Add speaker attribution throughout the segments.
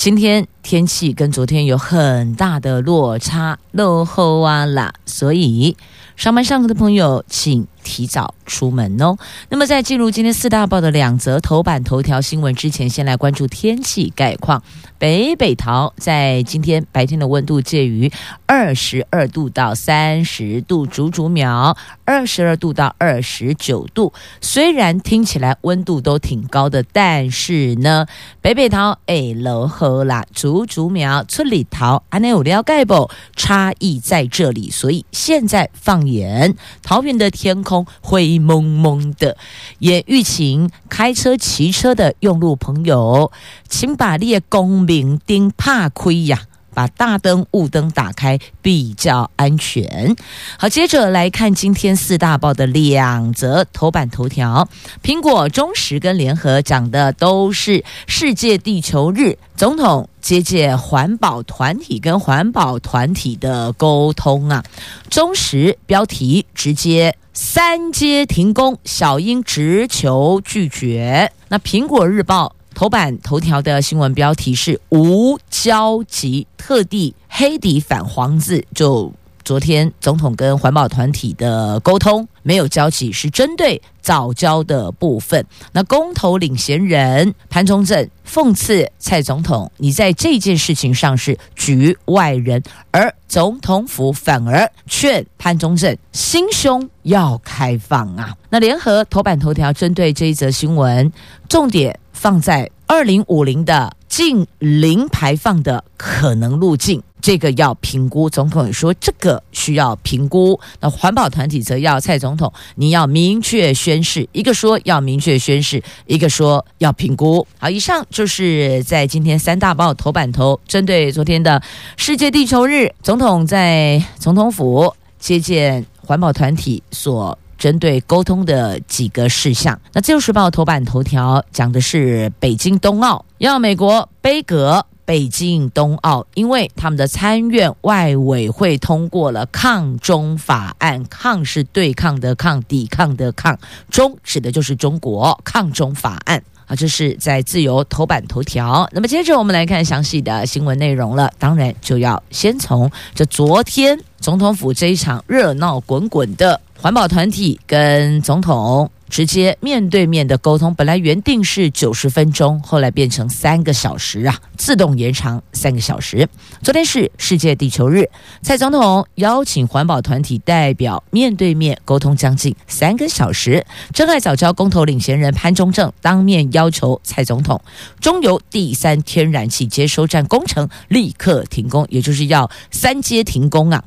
Speaker 1: 今天天气跟昨天有很大的落差，落后啊啦，所以上班上课的朋友，请提早出门哦。那么，在进入今天四大报的两则头版头条新闻之前，先来关注天气概况。北北桃在今天白天的温度介于二十二度到三十度，竹竹苗二十二度到二十九度。虽然听起来温度都挺高的，但是呢，北北桃哎，柔和啦，竹竹苗村里桃，安内有了解不？差异在这里，所以现在放眼桃园的天空灰蒙蒙的，也预请开车骑车的用路朋友，请把列公。明丁怕亏呀，把大灯、雾灯打开比较安全。好，接着来看今天四大报的两则头版头条。苹果、中时跟联合讲的都是世界地球日，总统接见环保团体跟环保团体的沟通啊。中实标题直接三阶停工，小英直球拒绝。那苹果日报。头版头条的新闻标题是无交集，特地黑底反黄字。就昨天总统跟环保团体的沟通没有交集，是针对早交的部分。那公投领衔人潘忠政讽刺蔡总统，你在这件事情上是局外人，而总统府反而劝潘忠政心胸要开放啊。那联合头版头条针对这一则新闻，重点。放在二零五零的净零排放的可能路径，这个要评估。总统也说这个需要评估。那环保团体则要蔡总统，你要明确宣誓，一个说要明确宣誓，一个说要评估。好，以上就是在今天三大报头版头，针对昨天的世界地球日，总统在总统府接见环保团体所。针对沟通的几个事项，那《自由时报》头版头条讲的是北京冬奥，要美国杯葛北京冬奥，因为他们的参院外委会通过了抗中法案，抗是对抗的抗，抵抗的抗，中指的就是中国抗中法案啊，这是在《自由》头版头条。那么接着我们来看详细的新闻内容了，当然就要先从这昨天总统府这一场热闹滚滚的。环保团体跟总统直接面对面的沟通，本来原定是九十分钟，后来变成三个小时啊，自动延长三个小时。昨天是世界地球日，蔡总统邀请环保团体代表面对面沟通将近三个小时。珍爱早教公投领衔人潘忠正当面要求蔡总统，中油第三天然气接收站工程立刻停工，也就是要三阶停工啊。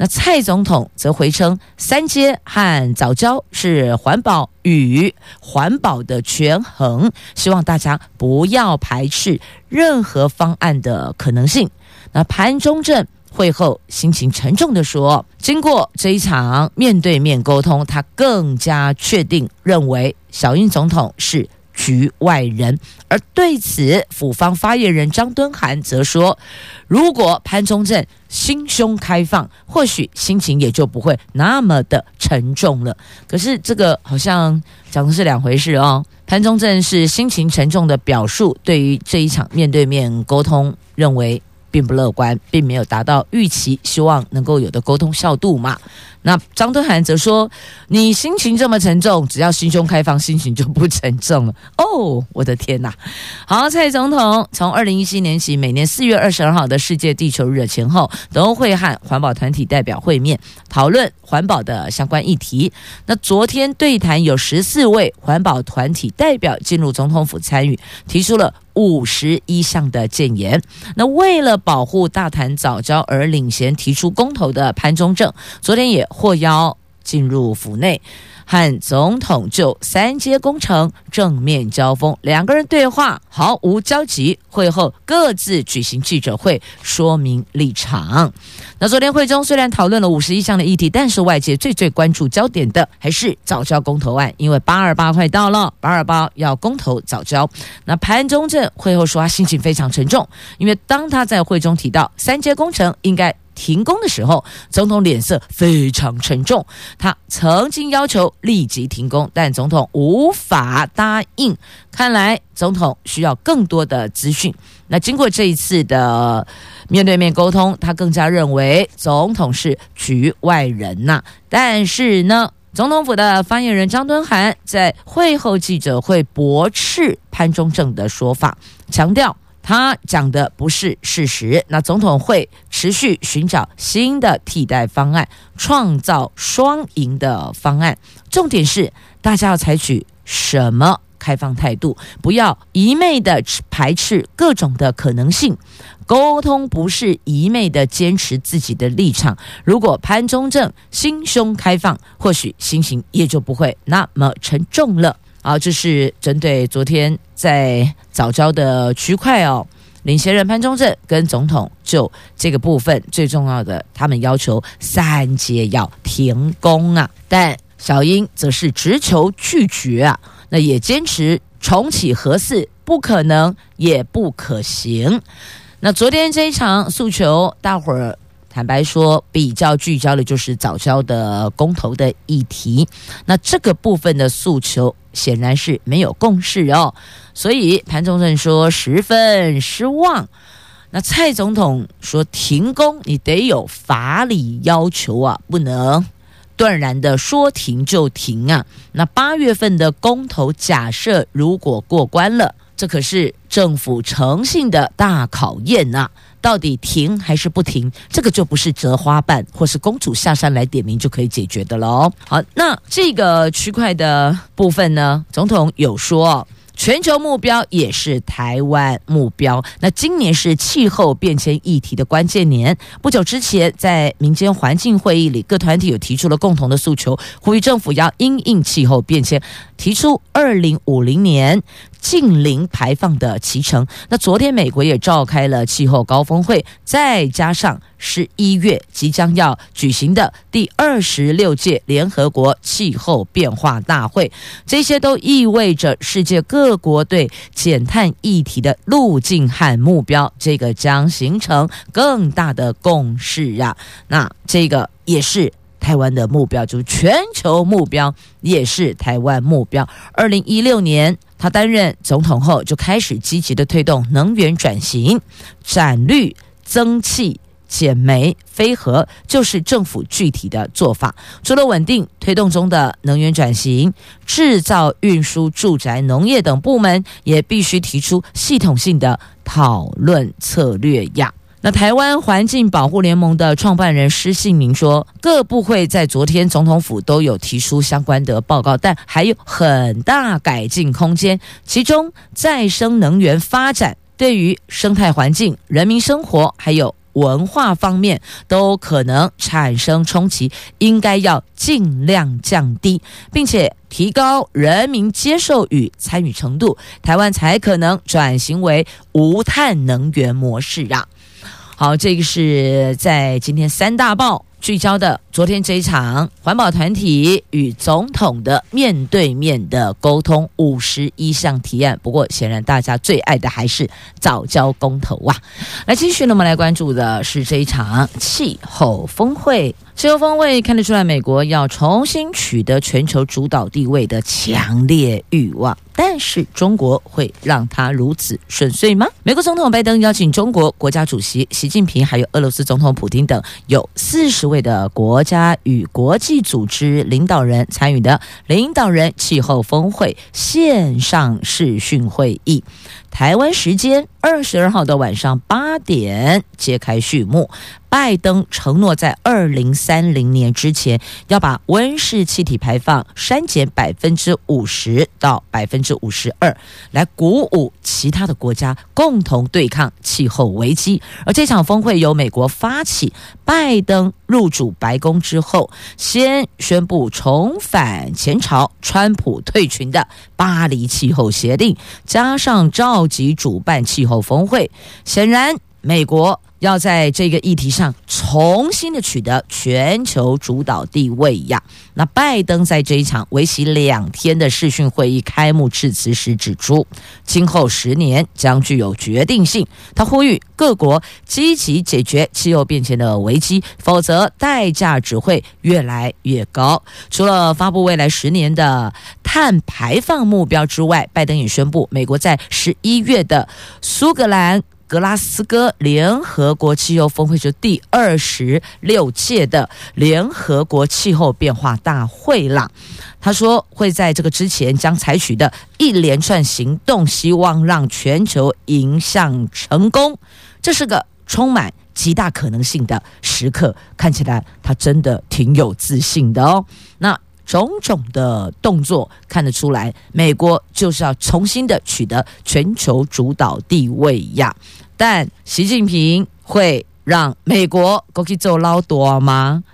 Speaker 1: 那蔡总统则回称，三阶和早教是环保与环保的权衡，希望大家不要排斥任何方案的可能性。那潘忠政会后心情沉重地说，经过这一场面对面沟通，他更加确定认为小英总统是。局外人，而对此，府方发言人张敦涵则说：“如果潘忠政心胸开放，或许心情也就不会那么的沉重了。”可是这个好像讲的是两回事哦。潘忠政是心情沉重的表述，对于这一场面对面沟通，认为并不乐观，并没有达到预期，希望能够有的沟通效度嘛。那张敦涵则说：“你心情这么沉重，只要心胸开放，心情就不沉重了。”哦，我的天哪！好，蔡总统从二零一七年起，每年四月二十二号的世界地球日前后，都会和环保团体代表会面，讨论环保的相关议题。那昨天对谈有十四位环保团体代表进入总统府参与，提出了五十一项的建言。那为了保护大谈早教而领衔提出公投的潘忠正，昨天也。获邀进入府内。和总统就三阶工程正面交锋，两个人对话毫无交集。会后各自举行记者会，说明立场。那昨天会中虽然讨论了五十一项的议题，但是外界最最关注焦点的还是早教公投案，因为八二八快到了，八二八要公投早教。那潘忠政会后说他心情非常沉重，因为当他在会中提到三阶工程应该。停工的时候，总统脸色非常沉重。他曾经要求立即停工，但总统无法答应。看来总统需要更多的资讯。那经过这一次的面对面沟通，他更加认为总统是局外人呐、但是呢，总统府的发言人张敦涵在会后记者会驳斥潘忠正的说法，强调。他讲的不是事实。那总统会持续寻找新的替代方案，创造双赢的方案。重点是大家要采取什么开放态度，不要一昧的排斥各种的可能性。沟通不是一昧的坚持自己的立场。如果潘忠正心胸开放，或许心情也就不会那么沉重了。好，这是针对昨天在藻礁的区块哦，领衔人潘忠正跟总统就这个部分最重要的，他们要求三阶要停工啊，但小英则是直球拒绝啊，那也坚持重启核四不可能也不可行。那昨天这一场诉求，大伙儿。坦白说，比较聚焦的就是藻礁的公投的议题。那这个部分的诉求显然是没有共识哦，所以潘忠政说十分失望。那蔡总统说停工，你得有法理要求啊，不能断然的说停就停啊。那八月份的公投假设如果过关了，这可是政府诚信的大考验呐。到底停还是不停？这个就不是折花瓣或是公主下山来点名就可以解决的喽。好，那这个区块的部分呢，总统有说，全球目标也是台湾目标。那今年是气候变迁议题的关键年。不久之前，在民间环境会议里，各团体有提出了共同的诉求，呼吁政府要因应气候变迁，提出二零五零年。近零排放的脐橙。那昨天美国也召开了气候高峰会，再加上十一月即将要举行的第二十六届联合国气候变化大会，这些都意味着世界各国对减碳议题的路径和目标，这个将形成更大的共识啊。那这个也是。台湾的目标就是全球目标，也是台湾目标。二零一六年，他担任总统后，就开始积极的推动能源转型，展绿、增气、减煤、非核，就是政府具体的做法。除了稳定推动中的能源转型，制造、运输、住宅、农业等部门也必须提出系统性的讨论策略呀。那台湾环境保护联盟的创办人施信明说，各部会在昨天总统府都有提出相关的报告，但还有很大改进空间。其中，再生能源发展对于生态环境、人民生活还有文化方面都可能产生冲击，应该要尽量降低，并且提高人民接受与参与程度，台湾才可能转型为无碳能源模式啊。好，这个是在今天三大报聚焦的昨天这一场环保团体与总统的面对面的沟通，五十一项提案。不过，显然大家最爱的还是藻礁公投啊。来，继续呢，我们来关注的是这一场气候峰会。气候峰会看得出来，美国要重新取得全球主导地位的强烈欲望，但是中国会让他如此顺遂吗？美国总统拜登邀请中国国家主席习近平，还有俄罗斯总统普京等有四十位的国家与国际组织领导人参与的领导人气候峰会线上视讯会议。台湾时间二十二号的晚上八点揭开序幕。拜登承诺在二零三零年之前要把温室气体排放删减百分之五十到百分之五十二，来鼓舞其他的国家共同对抗气候危机。而这场峰会由美国发起，拜登入主白宫之后，先宣布重返前朝，川普退群的巴黎气候协定，加上召集主办气候峰会，显然美国。要在这个议题上重新的取得全球主导地位呀。那拜登在这一场为期两天的视讯会议开幕致辞时指出，今后十年将具有决定性。他呼吁各国积极解决气候变迁的危机，否则代价只会越来越高。除了发布未来十年的碳排放目标之外，拜登也宣布，美国在十一月的苏格兰。格拉斯哥联合国气候峰会就第二十六届的联合国气候变化大会啦。他说会在这个之前将采取的一连串行动，希望让全球迎向成功。这是个充满极大可能性的时刻，看起来他真的挺有自信的哦。那。种种的动作看得出来，美国就是要重新的取得全球主导地位呀。但习近平会让美国过去做老多吗？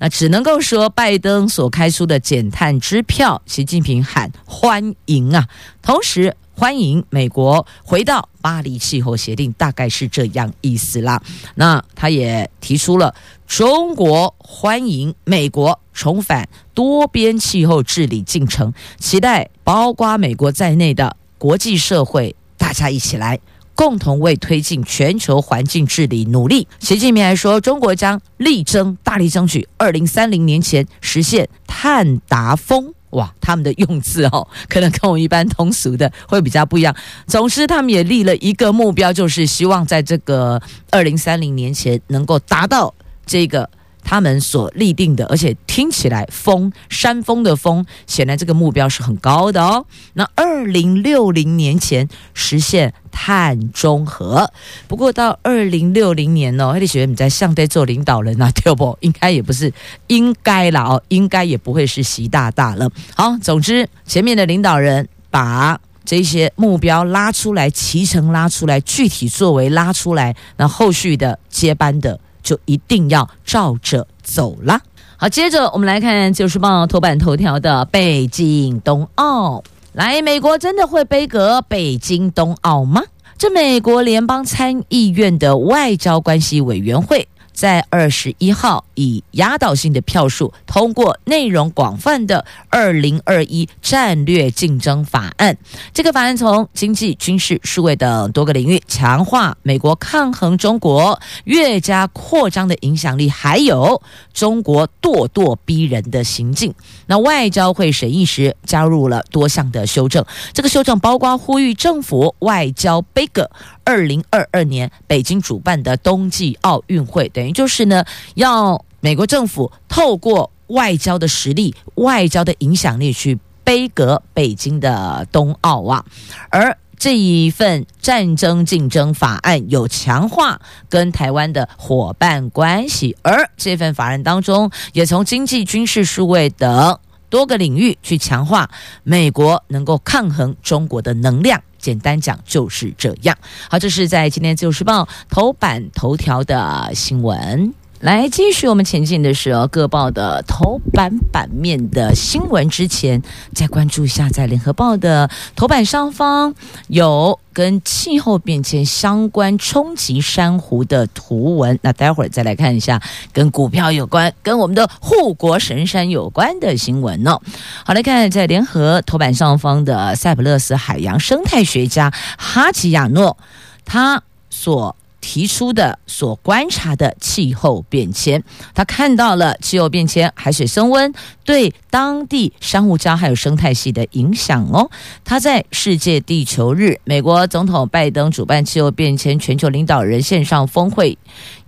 Speaker 1: 那只能够说，拜登所开出的减碳支票，习近平喊欢迎啊，同时欢迎美国回到巴黎气候协定，大概是这样意思啦。那他也提出了中国欢迎美国。重返多边气候治理进程，期待包括美国在内的国际社会，大家一起来共同为推进全球环境治理努力。习近平还说，中国将力争大力争取二零三零年前实现碳达峰。哇，他们的用字哦，可能跟我一般通俗的会比较不一样。总之，他们也立了一个目标，就是希望在这个二零三零年前能够达到这个。他们所立定的，而且听起来峰山峰的峰，显然这个目标是很高的哦。那二零六零年前实现碳中和，不过到二零六零年哦，黑利学员你在上台做领导人啊，对不？应该也不是应该了哦，应该也不会是习大大了。好，总之前面的领导人把这些目标拉出来，期程拉出来，具体作为拉出来，那后续的接班的。就一定要照着走了。好，接着我们来看《自由时报》头版头条的北京冬奥。来，美国真的会背阁北京冬奥吗？这美国联邦参议院的外交关系委员会。在二十一号以压倒性的票数通过内容广泛的二零二一战略竞争法案。这个法案从经济、军事、数位等多个领域强化美国抗衡中国越加扩张的影响力，还有中国咄咄逼人的行径。那外交会审议时加入了多项的修正，这个修正包括呼吁政府外交杯葛。二零二二年北京主办的冬季奥运会，等于就是呢，要美国政府透过外交的实力、外交的影响力去杯葛北京的冬奥啊。而这一份战争竞争法案有强化跟台湾的伙伴关系，而这份法案当中也从经济、军事、数位等多个领域去强化美国能够抗衡中国的能量。简单讲就是这样。好，这是在今天《自由时报》头版头条的新闻。来，继续我们前进的是哦，各报的头版版面的新闻。之前再关注一下，在《联合报》的头版上方有跟气候变迁相关冲击珊瑚的图文。那待会儿再来看一下跟股票有关、跟我们的护国神山有关的新闻哦。好，来看在《联合》头版上方的塞浦路斯海洋生态学家哈吉亚诺，他所。提出的所观察的气候变迁，他看到了气候变迁、海水升温对当地珊瑚礁还有生态系的影响哦。他在世界地球日，美国总统拜登主办气候变迁全球领导人线上峰会，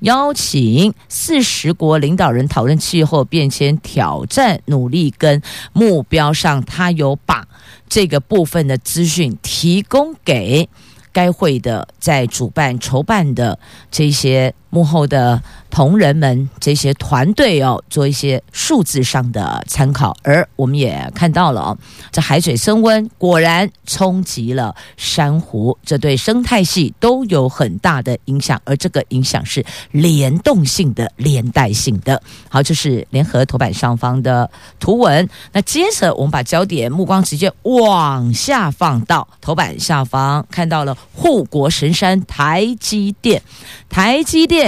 Speaker 1: 邀请四十国领导人讨论气候变迁挑战、努力跟目标上，他有把这个部分的资讯提供给。该会的在主办筹办的这些幕后的同仁们这些团队哦，做一些数字上的参考，而我们也看到了哦，这海水升温果然冲击了珊瑚，这对生态系都有很大的影响，而这个影响是联动性的、连带性的。好，这是联合头版上方的图文。那接着我们把焦点目光直接往下放到头版下方，看到了护国神山台积电，台积电。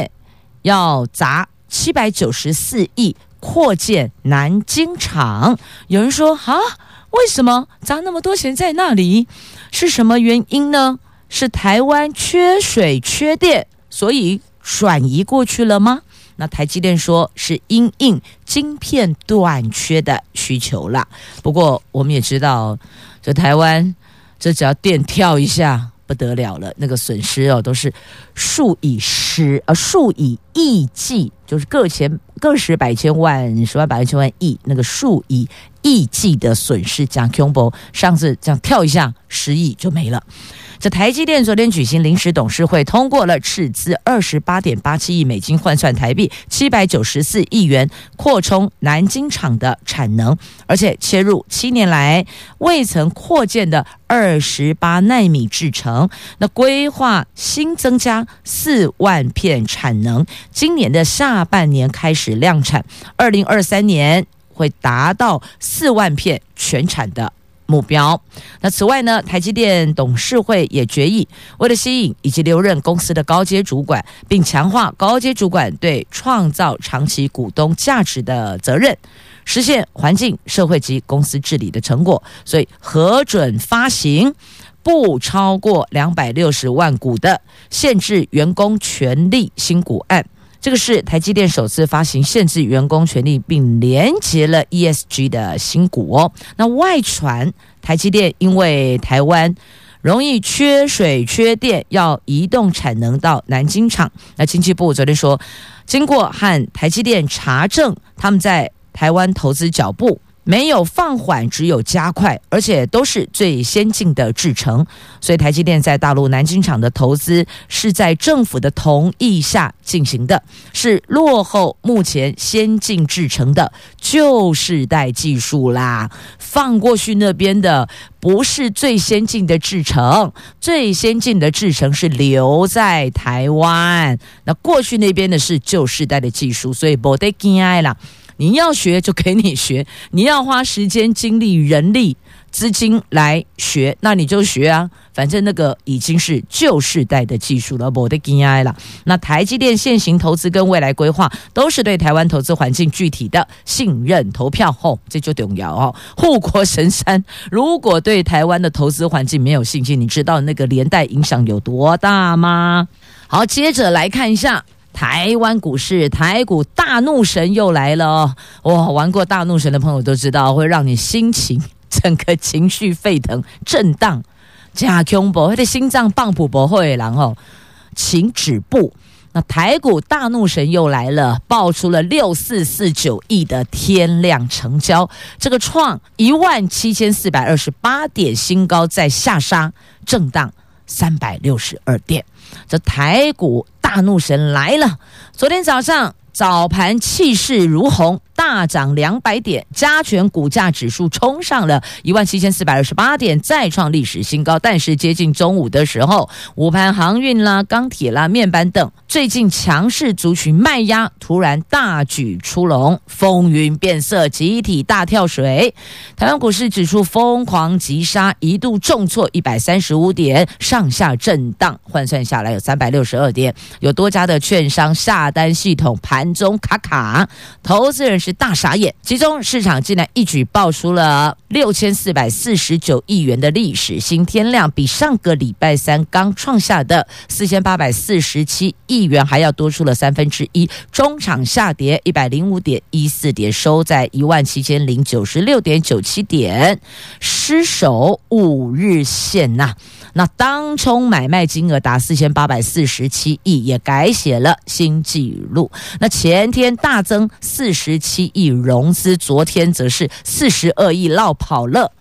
Speaker 1: 要砸七百九十四亿扩建南京厂，有人说啊，为什么砸那么多钱在那里？是什么原因呢？是台湾缺水缺电，所以转移过去了吗？那台积电说是因应晶片短缺的需求啦。不过我们也知道，这台湾这只要电跳一下。不得了了，那个损失哦，都是数以十呃数以亿计，就是个千个十百千万十万百万千万亿，那个数以亿计的损失，讲恐怖，上次这样跳一下，十亿就没了。这台积电昨天举行临时董事会，通过了斥资二十八点八七亿美金，换算台币七百九十四亿元，扩充南京厂的产能，而且切入七年来未曾扩建的二十八纳米制程。那规划新增加四万片产能，今年的下半年开始量产，二零二三年会达到四万片全产的。目标。那此外呢，台积电董事会也决议，为了吸引以及留任公司的高阶主管，并强化高阶主管对创造长期股东价值的责任，实现环境、社会及公司治理的成果，所以核准发行不超过两百六十万股的限制员工权利新股案。这个是台积电首次发行限制员工权利并连接了 ESG 的新股哦。那外传台积电因为台湾容易缺水缺电，要移动产能到南京厂。那经济部昨天说，经过和台积电查证，他们在台湾投资脚步。没有放缓，只有加快，而且都是最先进的制程。所以台积电在大陆南京厂的投资是在政府的同意下进行的，是落后目前先进制程的旧世代技术啦。放过去那边的不是最先进的制程，最先进的制程是留在台湾。那过去那边的是旧世代的技术，所以不得惊爱啦。你要学就给你学，你要花时间、精力、人力、资金来学，那你就学啊。反正那个已经是旧世代的技术了，我的惊讶了。那台积电现行投资跟未来规划，都是对台湾投资环境具体的信任投票。吼、哦，这就重要哦。护国神山如果对台湾的投资环境没有信心，你知道那个连带影响有多大吗？好，接着来看一下。台湾股市，台股大怒神又来了哦！哇，玩过大怒神的朋友都知道，会让你心情整个情绪沸腾、震荡。加恐怖，他的心脏棒浦博会，然后请止步。那台股大怒神又来了，爆出了六四四九亿的天量成交，这个创一万七千四百二十八点新高，再下杀震荡三百六十二点。这台股大怒神来了！昨天早上早盘气势如虹。大涨两百点，加权股价指数冲上了一万七千四百二十八点，再创历史新高。但是接近中午的时候，午盘航运啦、钢铁啦、面板等最近强势族群卖压突然大举出笼，风云变色，集体大跳水。台湾股市指数疯狂急杀，一度重挫一百三十五点，上下震荡，换算下来有三百六十二点。有多家的券商下单系统盘中卡卡，投资人。是大傻眼，其中市场竟然一举爆出了六千四百四十九亿元的历史新天量，比上个礼拜三刚创下的四千八百四十七亿元还要多出了三分之一。中场下跌一百零五点一四点，收在一万七千零九十六点九七点，失守五日线呐、那当冲买卖金额达四千八百四十七亿，也改写了新纪录。那前天大增四十七亿融资，昨天则是四十二亿落跑了。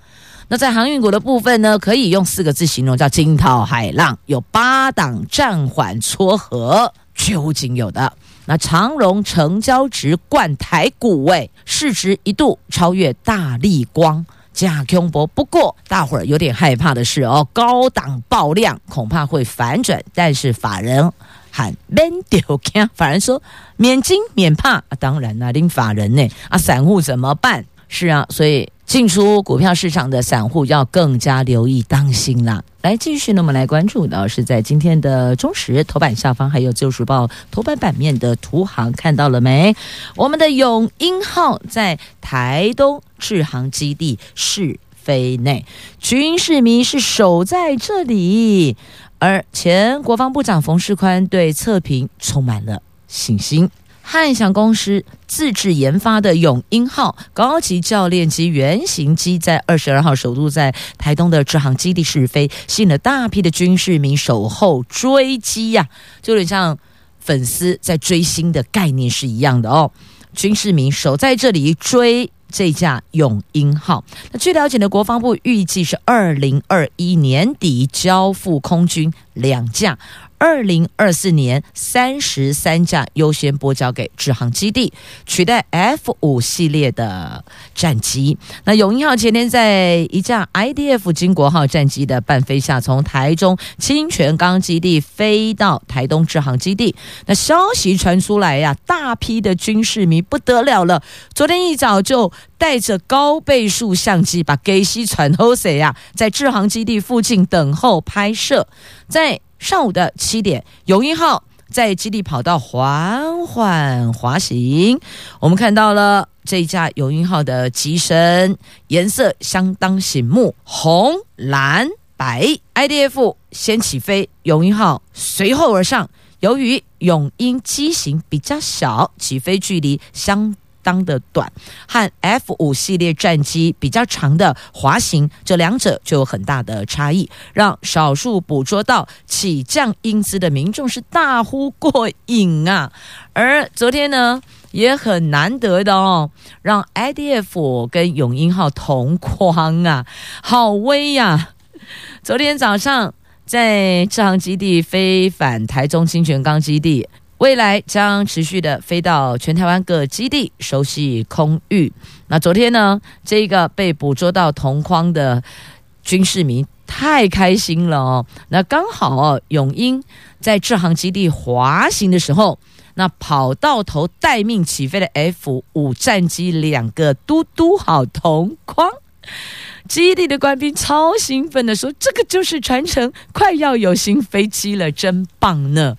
Speaker 1: 那在航运股的部分呢，可以用四个字形容，叫惊涛骇浪，有八档暂缓撮合。究竟有的。那长荣成交值冠台股位，市值一度超越大立光。假空博，不过大伙儿有点害怕的是哦，高档爆量恐怕会反转，但是法人喊免丢惊，法人说免惊免怕，当然啦、啊，拎法人呢啊，散户怎么办？是啊，所以进出股票市场的散户要更加留意当心啦。来，继续呢，我们来关注的是在今天的中时头版下方，还有《旧时报》头版版面的图行，看到了没？我们的永鹰号在台东。志航基地试飞内，军事迷是守在这里，而前国防部长冯世宽对测评充满了信心。汉翔公司自制研发的永鹰号高级教练机原型机，在二十二号首度在台东的志航基地试飞，吸引了大批的军事民守候追击呀、就有点像粉丝在追星的概念是一样的哦。军事民守在这里追。这架永鹰号，那据了解呢，国防部预计是二零二一年底交付空军两架。二零二四年三十三架优先拨交给志航基地，取代 F 五系列的战机。那永鹰号前天在一架 IDF 金国号战机的伴飞下，从台中清泉岗基地飞到台东志航基地。那消息传出来呀，大批的军事迷不得了了。昨天一早就带着高倍数相机，把 g a y 传后谁呀，在志航基地附近等候拍摄，在。上午的七点，永鹰号在基地跑道缓缓滑行。我们看到了这一架永鹰号的机身颜色相当醒目，红、蓝、白。IDF 先起飞，永鹰号随后而上。由于永鹰机型比较小，起飞距离相。当的短和 F 五系列战机比较长的滑行，这两者就有很大的差异，让少数捕捉到起降英姿的民众是大呼过瘾啊！而昨天呢，也很难得的哦，让 IDF 跟永鹰号同框啊，好威呀、啊！昨天早上在志航基地飞返台中清泉岗基地。未来将持续的飞到全台湾各基地，熟悉空域。那昨天呢，这个被捕捉到同框的军事迷太开心了哦。那刚好哦，永英在志航基地滑行的时候，那跑道头待命起飞的 F 五战机两个嘟嘟好同框，基地的官兵超兴奋的说：“这个就是传承，快要有新飞机了，真棒呢！”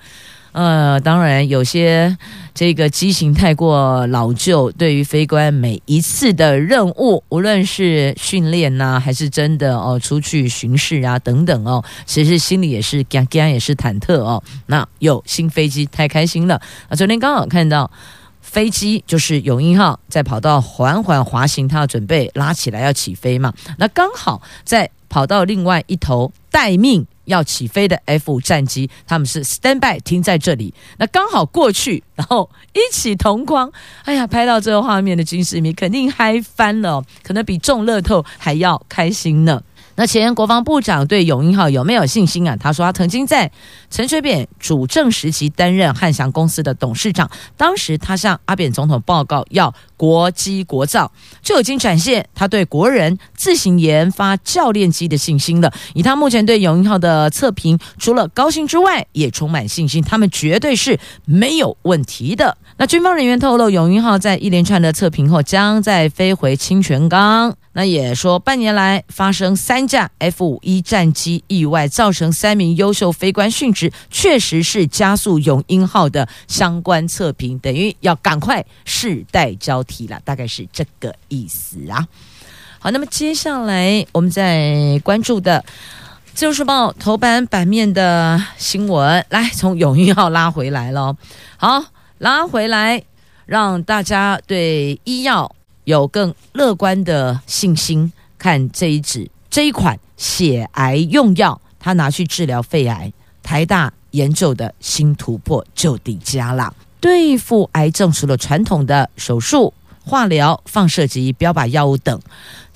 Speaker 1: 呃，当然有些这个机型太过老旧，对于飞官每一次的任务，无论是训练呐、还是真的哦出去巡视啊等等哦，其实心里也是干干，也是忐忑哦。那有新飞机太开心了啊！昨天刚好看到飞机，就是永鹰号在跑道缓缓滑行，它要准备拉起来要起飞嘛。那刚好在跑道另外一头待命。要起飞的 F 五战机，他们是 stand by 停在这里，那刚好过去，然后一起同框，哎呀，拍到这个画面的军事迷肯定嗨翻了，可能比中乐透还要开心呢。那前国防部长对永鹰号有没有信心啊？他说他曾经在陈水扁主政时期担任汉翔公司的董事长，当时他向阿扁总统报告要国机国造，就已经展现他对国人自行研发教练机的信心了。以他目前对永鹰号的测评，除了高兴之外，也充满信心，他们绝对是没有问题的。那军方人员透露，永英号在一连串的测评后，将再飞回清泉岗。那也说，半年来发生三架 F 五一战机意外，造成三名优秀飞官殉职，确实是加速永鹰号的相关测评，等于要赶快世代交替了，大概是这个意思啊。好，那么接下来我们再关注的《自由时报》头版版面的新闻，来从永鹰号拉回来了，好，拉回来，让大家对医药。有更乐观的信心，看这一支这一款血癌用药，它拿去治疗肺癌，台大研究的新突破就底加了。对付癌症，除了传统的手术、化疗、放射及标靶药物等，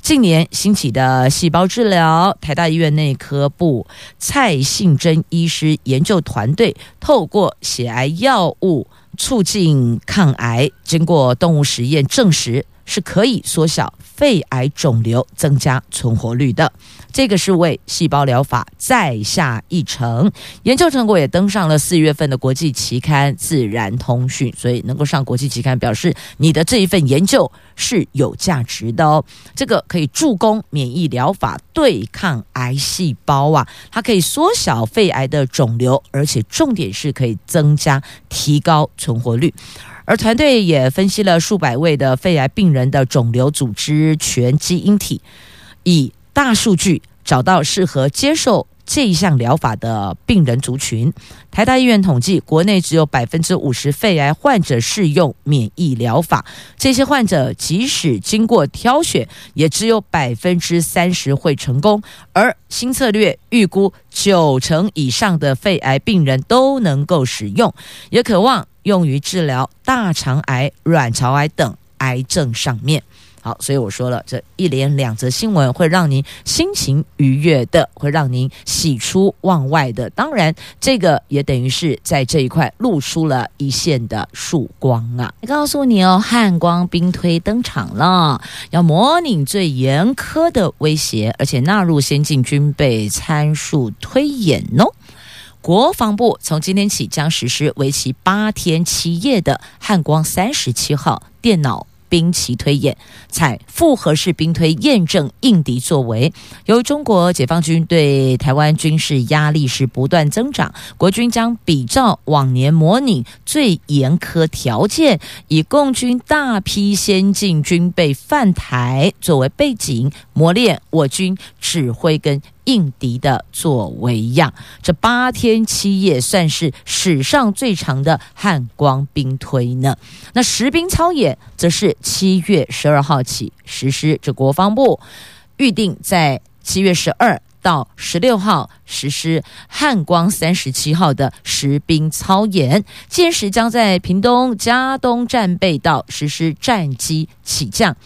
Speaker 1: 近年兴起的细胞治疗，台大医院内科部蔡信珍医师研究团队透过血癌药物促进抗癌，经过动物实验证实是可以缩小肺癌肿瘤，增加存活率的。这个是为细胞疗法再下一城，研究成果也登上了四月份的国际期刊《自然通讯》，所以能够上国际期刊，表示你的这一份研究是有价值的哦。这个可以助攻免疫疗法对抗癌细胞啊，它可以缩小肺癌的肿瘤，而且重点是可以增加、提高存活率。而团队也分析了数百位的肺癌病人的肿瘤组织全基因体，以大数据找到适合接受这一项疗法的病人族群。台大医院统计，国内只有百分之五十肺癌患者适用免疫疗法。这些患者即使经过挑选，也只有百分之三十会成功。而新策略预估九成以上的肺癌病人都能够使用，也渴望用于治疗大肠癌、卵巢癌等癌症上面。好，所以我说了，这一连两则新闻会让您心情愉悦的，会让您喜出望外的。当然，这个也等于是在这一块露出了一线的曙光啊！告诉你哦，汉光兵推登场了，要模拟最严苛的威胁，而且纳入先进军备参数推演哦。国防部从今天起将实施为期八天七夜的汉光三十七号电脑。兵棋推演采复合式兵推验证应敌作为。由于中国解放军对台湾军事压力是不断增长，国军将比照往年模拟最严苛条件，以共军大批先进军备犯台作为背景，磨练我军指挥跟应敌的作为样，这八天七夜算是史上最长的汉光兵推呢。那实兵操演则是七月十二号起实施。这国防部预定在七月十二到十六号实施汉光三十七号的实兵操演，届时将在屏东嘉东战备道实施战机起降。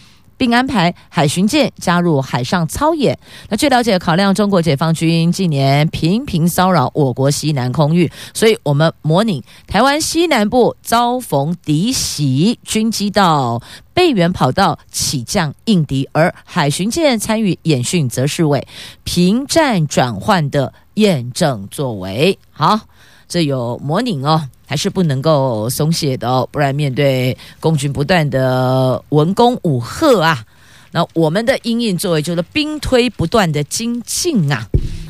Speaker 1: 并安排海巡舰加入海上操演。那据了解，考量中国解放军近年频频骚扰我国西南空域，所以我们模拟台湾西南部遭逢敌袭，军机到备援跑道起降应敌，而海巡舰参与演训，则是为平战转换的验证作为。好，这有模拟哦。还是不能够松懈的哦，不然面对共军不断的文攻武吓啊，那我们的因应作为就是兵推不断的精进啊。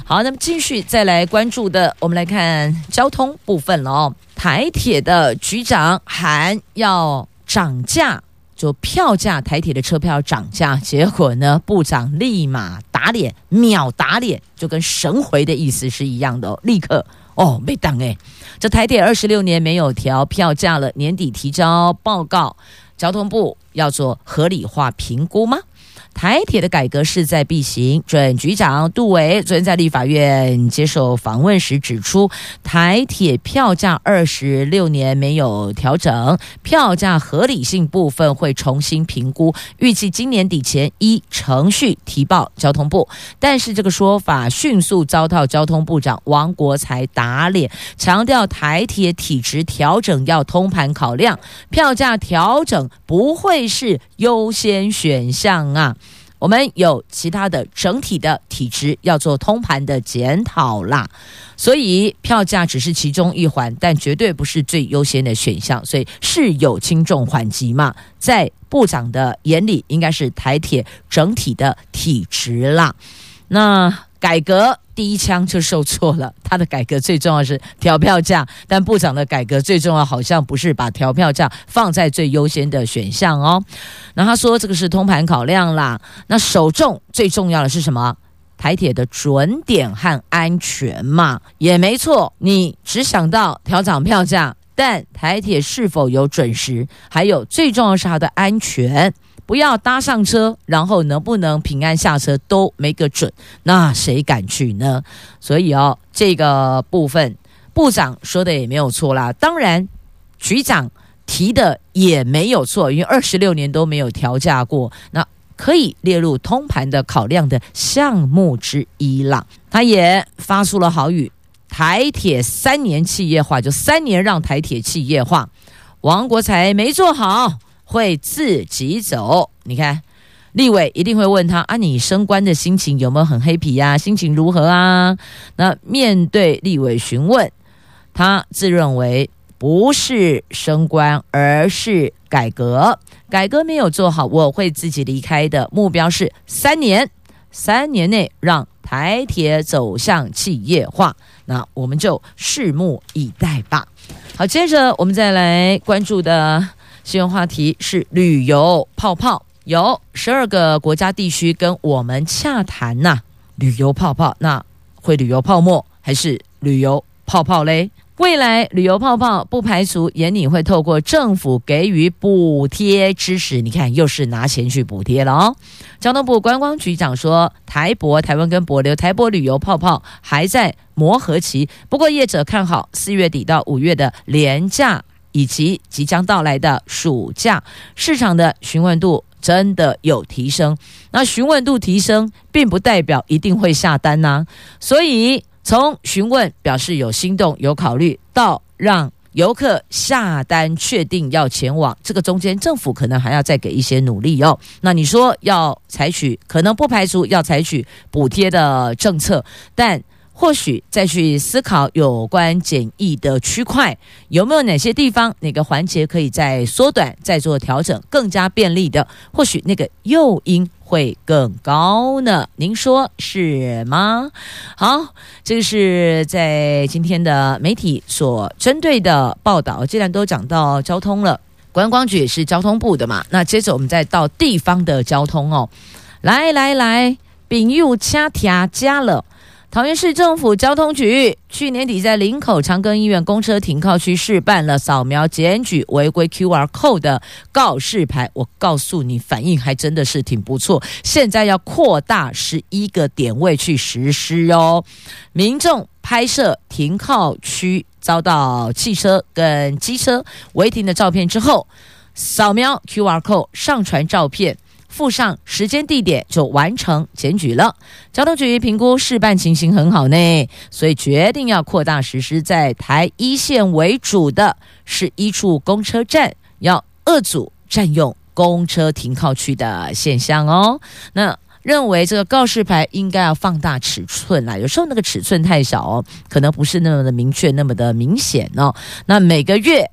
Speaker 1: 好，那么继续再来关注的，我们来看交通部分了哦。台铁的局长喊要涨价，就票价，台铁的车票涨价，结果呢，部长立马打脸，秒打脸，就跟神回的意思是一样的哦，立刻。哦，没当诶，这台铁二十六年没有调票价了，年底提交报告，交通部要做合理化评估吗？台铁的改革势在必行，准局长杜伟昨天在立法院接受访问时指出，台铁票价二十六年没有调整，票价合理性部分会重新评估，预计今年底前依程序提报交通部。但是这个说法迅速遭到交通部长王国材打脸，强调台铁体质调整要通盘考量，票价调整不会是优先选项啊。我们有其他的整体的体质要做通盘的检讨啦，所以票价只是其中一环，但绝对不是最优先的选项，所以是有轻重缓急嘛，在部长的眼里，应该是台铁整体的体质啦。那改革。第一枪就受挫了，他的改革最重要是调票价，但部长的改革最重要好像不是把调票价放在最优先的选项哦。那他说这个是通盘考量啦，那首重最重要的是什么？台铁的准点和安全嘛，也没错。你只想到调涨票价，但台铁是否有准时？还有最重要是它的安全。不要搭上车，然后能不能平安下车都没个准，那谁敢去呢？所以哦，这个部分部长说的也没有错啦。当然，局长提的也没有错，因为二十六年都没有调价过，那。可以列入通盘的考量的项目之一啦。他也发出了好语：台铁三年企业化，就三年让台铁企业化。王国材没做好，会自己走。你看，立委一定会问他啊，你升官的心情有没有很黑皮呀？心情如何啊？那面对立委询问，他自认为不是升官，而是改革。改革没有做好，我会自己离开的。目标是三年，三年内让台铁走向企业化。那我们就拭目以待吧。好，接着我们再来关注的新闻话题是旅游泡泡，有十二个国家地区跟我们洽谈呐、旅游泡泡，那会旅游泡沫还是旅游泡泡嘞？未来旅游泡泡不排除也你会透过政府给予补贴支持，你看又是拿钱去补贴了哦。交通部观光局长说，台博台湾跟帛琉台博旅游泡泡还在。磨合期，不过业者看好四月底到五月的廉价以及即将到来的暑假，市场的询问度真的有提升。那询问度提升，并不代表一定会下单呐、所以从询问表示有心动、有考虑，到让游客下单确定要前往，这个中间政府可能还要再给一些努力哦。那你说要采取，可能不排除要采取补贴的政策，但。或许再去思考有关检疫的区块有没有哪些地方哪个环节可以再缩短、再做调整，更加便利的，或许那个诱因会更高呢？您说是吗？好，这个是在今天的媒体所针对的报道。既然都讲到交通了，观光局也是交通部的嘛，那接着我们再到地方的交通哦。来来来，朋友请听加了。桃园市政府交通局去年底在林口长庚医院公车停靠区试办了扫描检举违规 QR code 的告示牌，我告诉你，反应还真的是挺不错。现在要扩大十一个点位去实施哦。民众拍摄停靠区遭到汽车跟机车违停的照片之后，扫描 QR code 上传照片。附上时间地点就完成检举了。交通局评估事办情形很好呢，所以决定要扩大实施在台一线为主的是一处公车站，要遏阻占用公车停靠区的现象哦。那认为这个告示牌应该要放大尺寸啦，有时候那个尺寸太小哦，可能不是那么的明确，那么的明显哦。那每个月。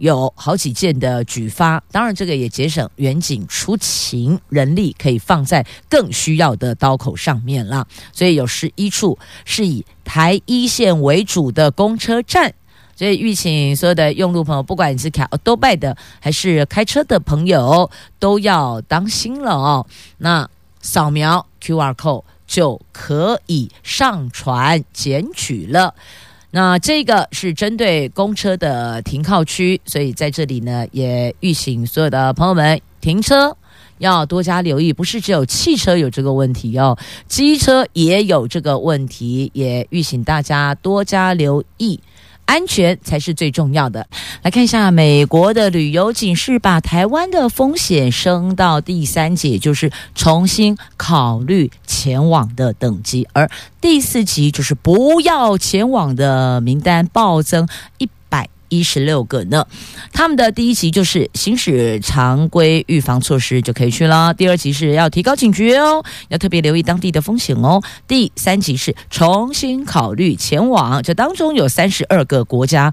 Speaker 1: 有好几件的举发，当然这个也节省远景出勤人力，可以放在更需要的刀口上面了。所以有十一处是以台一线为主的公车站，所以吁请所有的用路朋友，不管你是开都拜的还是开车的朋友，都要当心了哦。那扫描 QR code 就可以上传检举了。那这个是针对公车的停靠区，所以在这里呢，也预请所有的朋友们停车要多加留意，不是只有汽车有这个问题哦，机车也有这个问题，也预请大家多加留意。安全才是最重要的。来看一下美国的旅游警示，把台湾的风险升到第三级，就是重新考虑前往的等级，而第四级就是不要前往的名单暴增一。一十六个呢，他们的第一级就是行使常规预防措施就可以去了。第二级是要提高警觉哦，要特别留意当地的风险哦。第三级是重新考虑前往，这当中有三十二个国家，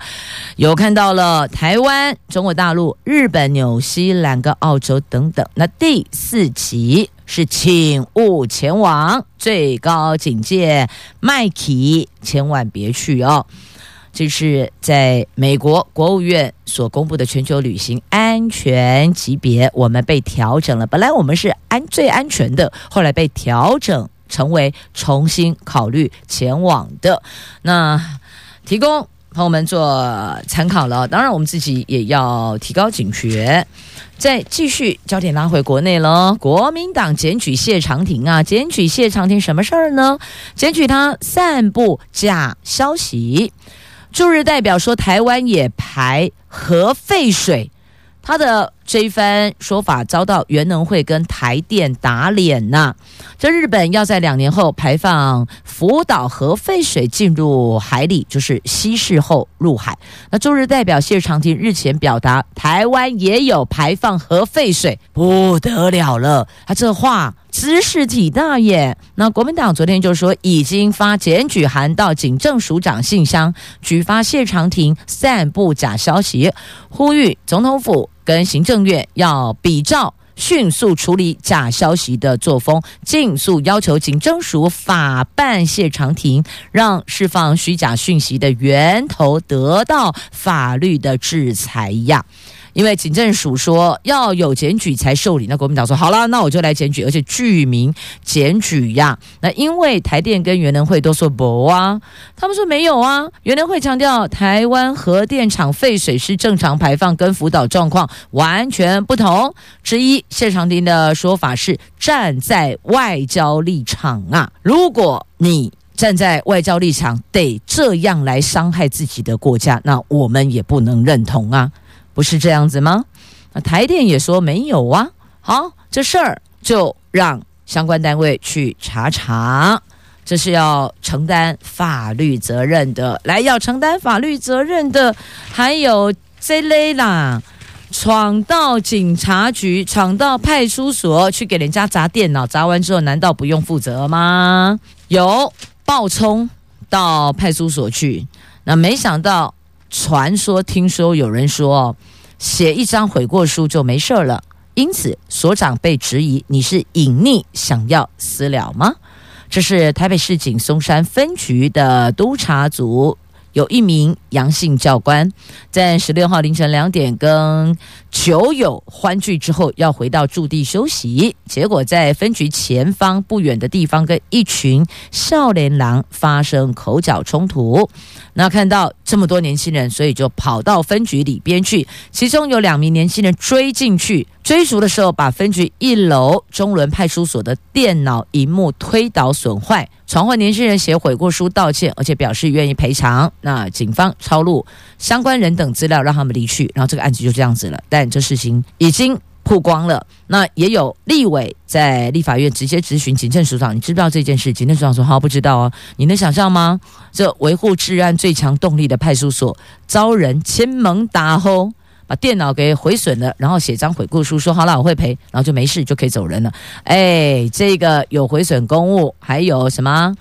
Speaker 1: 有看到了台湾、中国大陆、日本、纽西兰跟澳洲等等。那第四级是请勿前往，最高警戒，麦基千万别去哦。这是在美国国务院所公布的全球旅行安全级别，我们被调整了。本来我们是安最安全的，后来被调整成为重新考虑前往的。那提供朋友们做参考了。当然，我们自己也要提高警觉。再继续焦点拉回国内了，国民党检举谢长廷啊，检举谢长廷什么事儿呢？检举他散布假消息。驻日代表说，台湾也排核废水，它的这一番说法遭到原能会跟台电打脸呐。这日本要在两年后排放福岛核废水进入海里，就是稀释后入海。那驻日代表谢长廷日前表达，台湾也有排放核废水，不得了了。他这话兹事体大耶。那国民党昨天就说，已经发检举函到警政署长信箱，举发谢长廷散布假消息，呼吁总统府跟行政院要比照。迅速处理假消息的作风，尽速要求警政署法办谢长廷，让释放虚假讯息的源头得到法律的制裁呀。因为警政署说要有检举才受理，那国民党说好了，那我就来检举，而且具名检举呀。那因为台电跟原能会都说不啊，他们说没有啊。原能会强调台湾核电厂废水是正常排放，跟福岛状况完全不同。之一谢长廷的说法是站在外交立场啊，如果你站在外交立场得这样来伤害自己的国家，那我们也不能认同啊。不是这样子吗？那台电也说没有啊。好，这事儿就让相关单位去查查，这是要承担法律责任的。来，要承担法律责任的还有这类啦，闯到警察局、闯到派出所去给人家砸电脑，砸完之后难道不用负责吗？有暴冲到派出所去，那没想到。传说，听说有人说，写一张悔过书就没事儿了，因此所长被质疑，你是隐匿想要私了吗？这是台北市警松山分局的督察组。有一名杨姓教官，在十六号凌晨两点跟酒友欢聚之后，要回到驻地休息，结果在分局前方不远的地方，跟一群少年郎发生口角冲突。那看到这么多年轻人，所以就跑到分局里边去，其中有两名年轻人追进去。追逐的时候，把分局一楼中仑派出所的电脑荧幕推倒损坏，传唤年轻人写悔过书道歉，而且表示愿意赔偿。那警方抄录相关人等资料，让他们离去。然后这个案子就这样子了。但这事情已经曝光了。那也有立委在立法院直接质询警政署长，你知不知道这件事？警政署长说：好，不知道哦。你能想象吗？这维护治安最强动力的派出所遭人千门打吼。把电脑给毁损了，然后写张悔过书，说好了我会赔，然后就没事就可以走人了。哎，这个有毁损公务，还有什么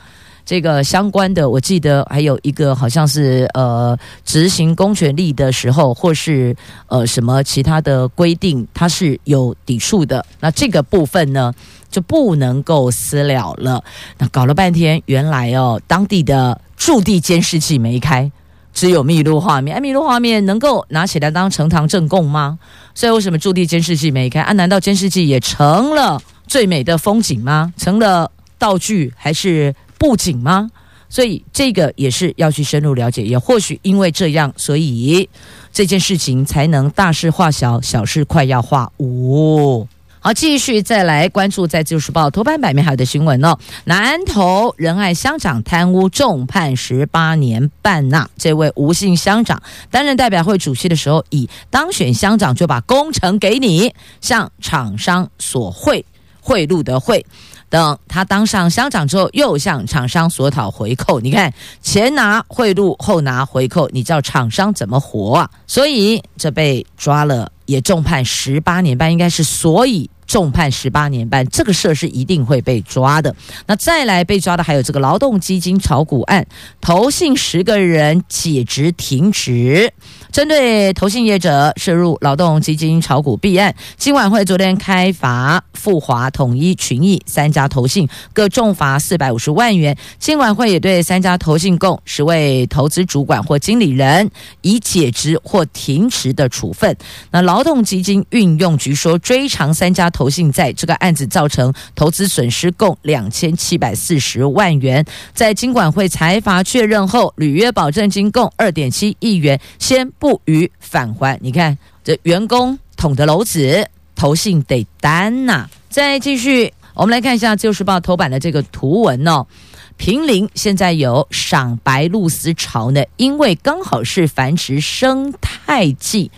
Speaker 1: 这个相关的？我记得还有一个好像是呃执行公权力的时候，或是呃什么其他的规定，它是有抵触的。那这个部分呢就不能够私了了。那搞了半天，原来哦当地的驻地监视器没开。只有密录画面，哎，密录画面能够拿起来当呈堂证供吗？所以为什么驻地监视器没开啊？难道监视器也成了最美的风景吗？成了道具还是布景吗？所以这个也是要去深入了解，也或许因为这样，所以这件事情才能大事化小，小事快要化无。好，继续再来关注在《自由时报》头版版面还有的新闻哦。南投仁爱乡长贪污重判十八年半呐，这位吴姓乡长担任代表会主席的时候，以当选乡长就把工程给你，向厂商索贿贿赂的贿。等他当上乡长之后，又向厂商索讨回扣。你看，前拿贿赂，后拿回扣，你叫厂商怎么活啊？所以这被抓了，也重判十八年半，应该是所以。重判十八年半，这个事是一定会被抓的。那再来被抓的还有这个劳动基金炒股案，投信十个人解职停职。针对投信业者涉入劳动基金炒股弊案，金管会昨天开罚富华、统一、群益三家投信各重罚四百五十万元。金管会也对三家投信共十位投资主管或经理人以解职或停职的处分。那劳动基金运用局说，追偿三家投信在这个案子造成投资损失共两千七百四十万元。在金管会裁罚确认后，履约保证金共二点七亿元，先不。不予返还。你看，这员工捅的篓子，投信得担呐。再继续，我们来看一下《旧时报》头版的这个图文哦。平林现在有赏白鹭鸶潮呢，因为刚好是繁殖生态季。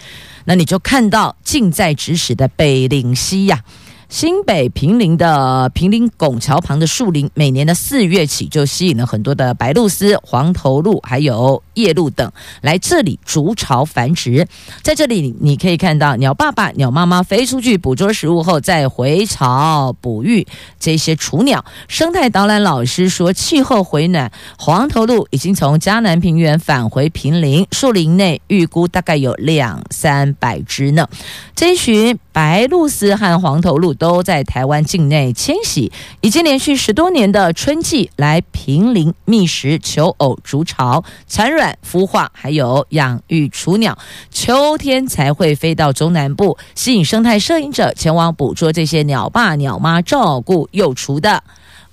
Speaker 1: 那你就看到近在咫尺的北岭溪呀。新北平林的平林拱桥旁的树林，每年的四月起就吸引了很多的白鹭鸶、黄头鹭，还有夜鹭等来这里筑巢繁殖。在这里，你可以看到鸟爸爸、鸟妈妈飞出去捕捉食物后，再回巢哺育这些雏鸟。生态导览老师说，气候回暖，黄头鹭已经从嘉南平原返回平林，树林内预估大概有两三百只呢。这一群白鹭鸶和黄头鹭。都在台湾境内迁徙，已经连续十多年的春季来平林觅食、求偶、筑巢、产卵、孵化，还有养育雏鸟，秋天才会飞到中南部，吸引生态摄影者前往捕捉这些鸟爸鸟妈照顾幼雏的。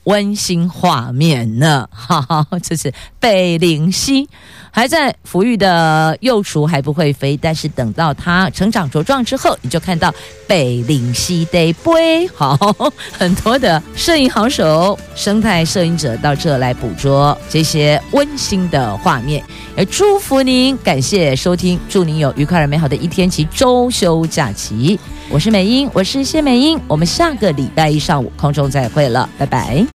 Speaker 1: 温馨画面呢，哈哈，这是北岭溪。还在抚育的幼雏还不会飞，但是等到它成长茁壮之后，你就看到北岭溪的背，好，很多的摄影好手、生态摄影者到这来捕捉这些温馨的画面，也祝福您，感谢收听，祝您有愉快而美好的一天及周休假期。我是美英，我是谢美英，我们下个礼拜一上午空中再会了，拜拜。